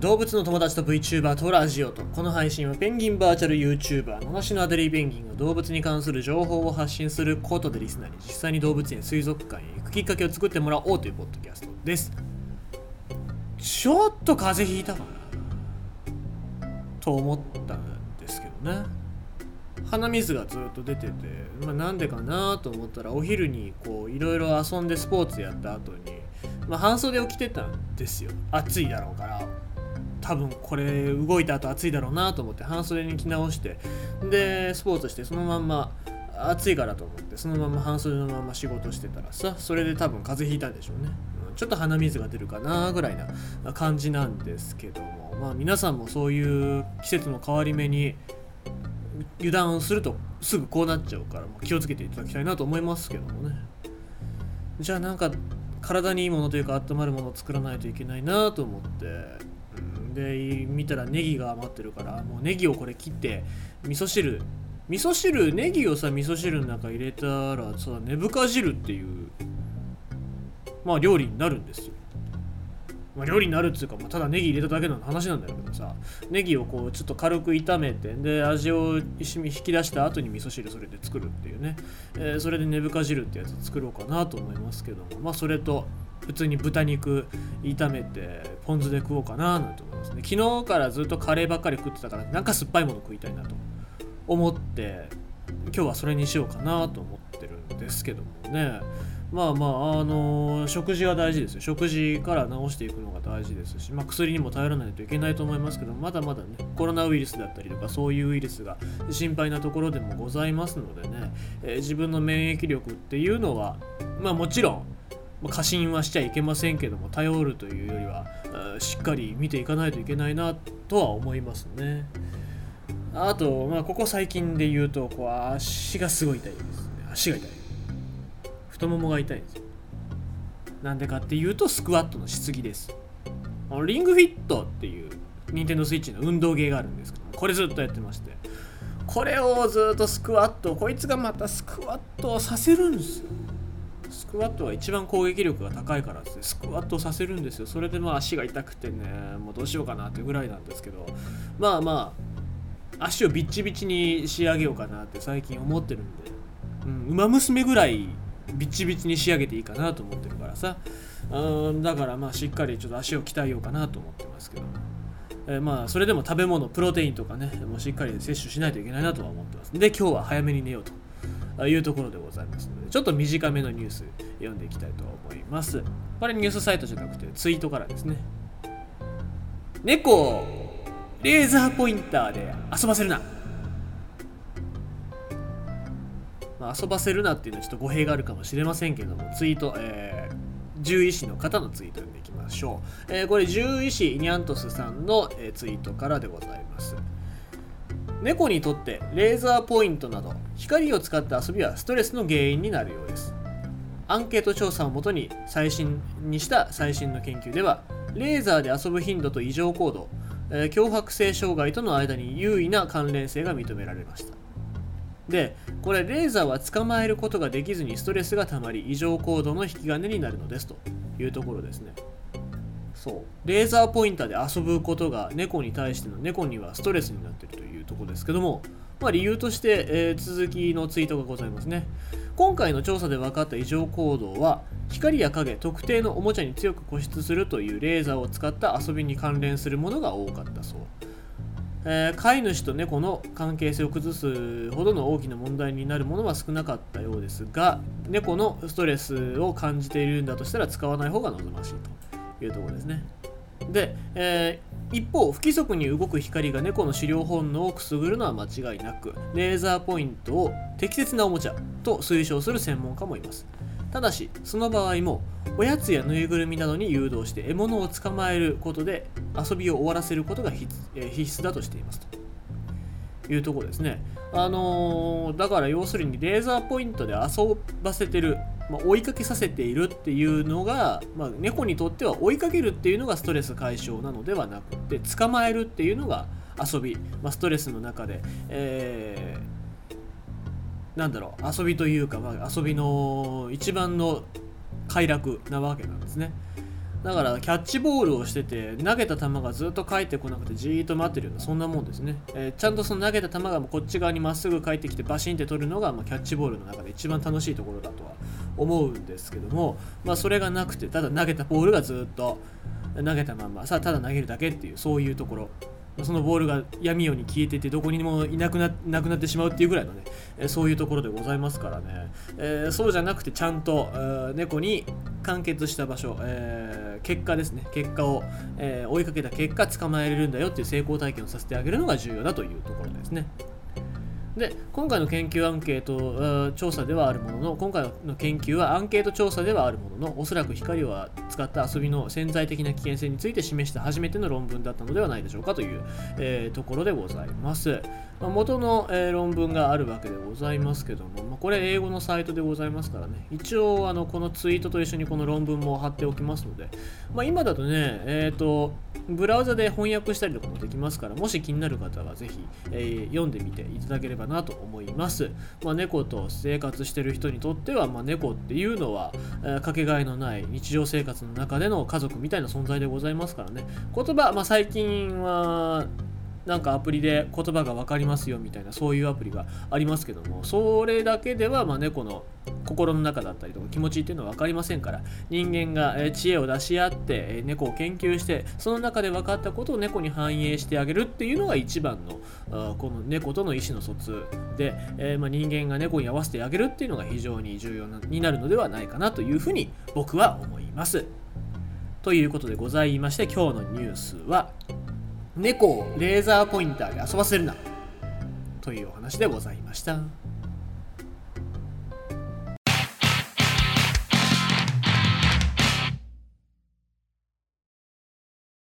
動物の友達と VTuber とラジオとこの配信はペンギンバーチャル YouTuber の話のアデリーペンギンが動物に関する情報を発信することでリスナーに実際に動物園水族館へ行くきっかけを作ってもらおうというポッドキャストです。ちょっと風邪ひいたかなと思ったんですけどね。鼻水がずっと出てて、まあ、なんでかなと思ったらお昼にこういろいろ遊んでスポーツやった後に、まあ、半袖を着てたんですよ。暑いだろうから。多分これ動いた後暑いだろうなと思って半袖に着直してでスポーツしてそのまんま暑いからと思ってそのまま半袖のまま仕事してたらさそれで多分風邪ひいたんでしょうね。ちょっと鼻水が出るかなぐらいな感じなんですけどもまあ皆さんもそういう季節の変わり目に油断をするとすぐこうなっちゃうから気をつけていただきたいなと思いますけどもね。じゃあなんか体にいいものというか温まるものを作らないといけないなと思ってで見たらネギが余ってるからもうネギをこれ切って味噌汁。味噌汁ネギをさ味噌汁の中入れたらさ根深汁っていうまあ料理になるんですよ。まあ、料理になるっていうか、まあ、ただネギ入れただけの話なんだけどさネギをこうちょっと軽く炒めてで味を一緒に引き出した後に味噌汁それで作るっていうね、えー、それで根深汁ってやつ作ろうかなと思いますけどもまあそれと普通に豚肉炒めてポン酢で食おうかななんて思いますね昨日からずっとカレーばっかり食ってたからなんか酸っぱいもの食いたいなと思って今日はそれにしようかなと思ってるんですけどもねまあまあ、あのー、食事は大事ですよ。食事から治していくのが大事ですし、まあ、薬にも頼らないといけないと思いますけど、まだまだね、コロナウイルスだったりとか、そういうウイルスが心配なところでもございますのでね、えー、自分の免疫力っていうのは、まあもちろん、ま過信はしちゃいけませんけども頼るというよりはしっかり見ていかないといけないなとは思いますね。あと、まあ、ここ最近で言うとこう足がすごい痛いですね。足が痛い。太ももが痛いです。なんでかっていうとスクワットのしすぎです。リングフィットっていう任天堂 switch の運動芸があるんですけどもこれずっとやってまして。これをずっとスクワットこいつがまたスクワットをさせるんですよ。スクワットは一番攻撃力が高いからですね。スクワットさせるんですよ。それでまあ足が痛くてねもうどうしようかなってぐらいなんですけど。まあまあ足をビッチビチに仕上げようかなって最近思ってるんで、うん、馬娘ぐらいビッチビチに仕上げていいかなと思ってるからさ。うんだからまあしっかりちょっと足を鍛えようかなと思ってますけど、えー、まあそれでも食べ物プロテインとかねもうしっかり摂取しないといけないなとは思ってます。で今日は早めに寝ようと。いうところでございますので、ちょっと短めのニュース読んでいきたいと思います。これニュースサイトじゃなくてツイートからですね。猫をレーザーポインターで遊ばせるな。まあ、遊ばせるなっていうのはちょっと語弊があるかもしれませんけども、ツイート、えー、獣医師の方のツイート読んでいきましょう。えー、これ獣医師ニャントスさんの、えー、ツイートからでございます。猫にとってレーザーポイントなど光を使った遊びはストレスの原因になるようです。アンケート調査をもとに最新にした最新の研究ではレーザーで遊ぶ頻度と異常行動、え、強迫性障害との間に優位な関連性が認められました。でこれレーザーは捕まえることができずにストレスがたまり異常行動の引き金になるのですというところですね。そう。レーザーポインターで遊ぶことが猫に対しての猫にはストレスになっているという。とこですけども、まあ、理由として、えー、続きのツイートがございますね今回の調査で分かった異常行動は光や影特定のおもちゃに強く固執するというレーザーを使った遊びに関連するものが多かったそうえー、飼い主と猫の関係性を崩すほどの大きな問題になるものは少なかったようですが猫のストレスを感じているんだとしたら使わない方が望ましいというところですね。で、え、一方不規則に動く光が猫の狩猟本能をくすぐるのは間違いなくレーザーポイントを適切なおもちゃと推奨する専門家もいます。ただしその場合もおやつやぬいぐるみなどに誘導して獲物を捕まえることで遊びを終わらせることが必須だとしていますと。いうところですね。あのー、だから要するにレーザーポイントで遊ばせてるまあ、追いかけさせているっていうのが、まあ、猫にとっては追いかけるっていうのがストレス解消なのではなくて捕まえるっていうのが遊び、まあ、ストレスの中で、えー、なんだろう遊びというか、まあ、遊びの一番の快楽なわけなんですね。だからキャッチボールをしてて投げた球がずっと返ってこなくてじーっと待ってるようなそんなもんですね、えー、ちゃんとその投げた球がこっち側にまっすぐ返ってきてバシンって取るのが、まあ、キャッチボールの中で一番楽しいところだとは思うんですけども、まあ、それがなくてただ投げたボールがずっと投げたまんまさあただ投げるだけっていうそういうところ。そのボールが闇夜に消えててどこにもいなくななくなってしまうっていうぐらいのね、えそういうところでございますからね、えー、そうじゃなくてちゃんと、え、猫に完結した場所、えー、結果ですね結果を、え追いかけた結果捕まえれるんだよっていう成功体験をさせてあげるのが重要だというところですね。で今回の研究アンケート調査ではあるものの今回の研究はアンケート調査ではあるもののおそらく光を使った遊びの潜在的な危険性について示した初めての論文だったのではないでしょうかという、えー、ところでございます。まあ、元の、えー、論文があるわけでございますけども、まあ、これ英語のサイトでございますからね一応あのこのツイートと一緒にこの論文も貼っておきますので、まあ、今だとねえっ、ー、とブラウザで翻訳したりとかもできますからもし気になる方はぜひ、えー、読んでみていただければなと思います、まあ、猫と生活してる人にとっては、まあ、猫っていうのは、えー、かけがえのない日常生活の中での家族みたいな存在でございますからね。言葉、まあ、最近はなんかアプリで言葉が分かりますよみたいなそういうアプリがありますけどもそれだけではま猫の心の中だったりとか気持ちっていうのは分かりませんから人間が知恵を出し合って猫を研究してその中で分かったことを猫に反映してあげるっていうのが一番のこの猫との意思の疎通で、え、ま人間が猫に合わせてあげるっていうのが非常に重要になるのではないかなというふうに僕は思います。ということでございまして今日のニュースは猫をレーザーポインターで遊ばせるなというお話でございました。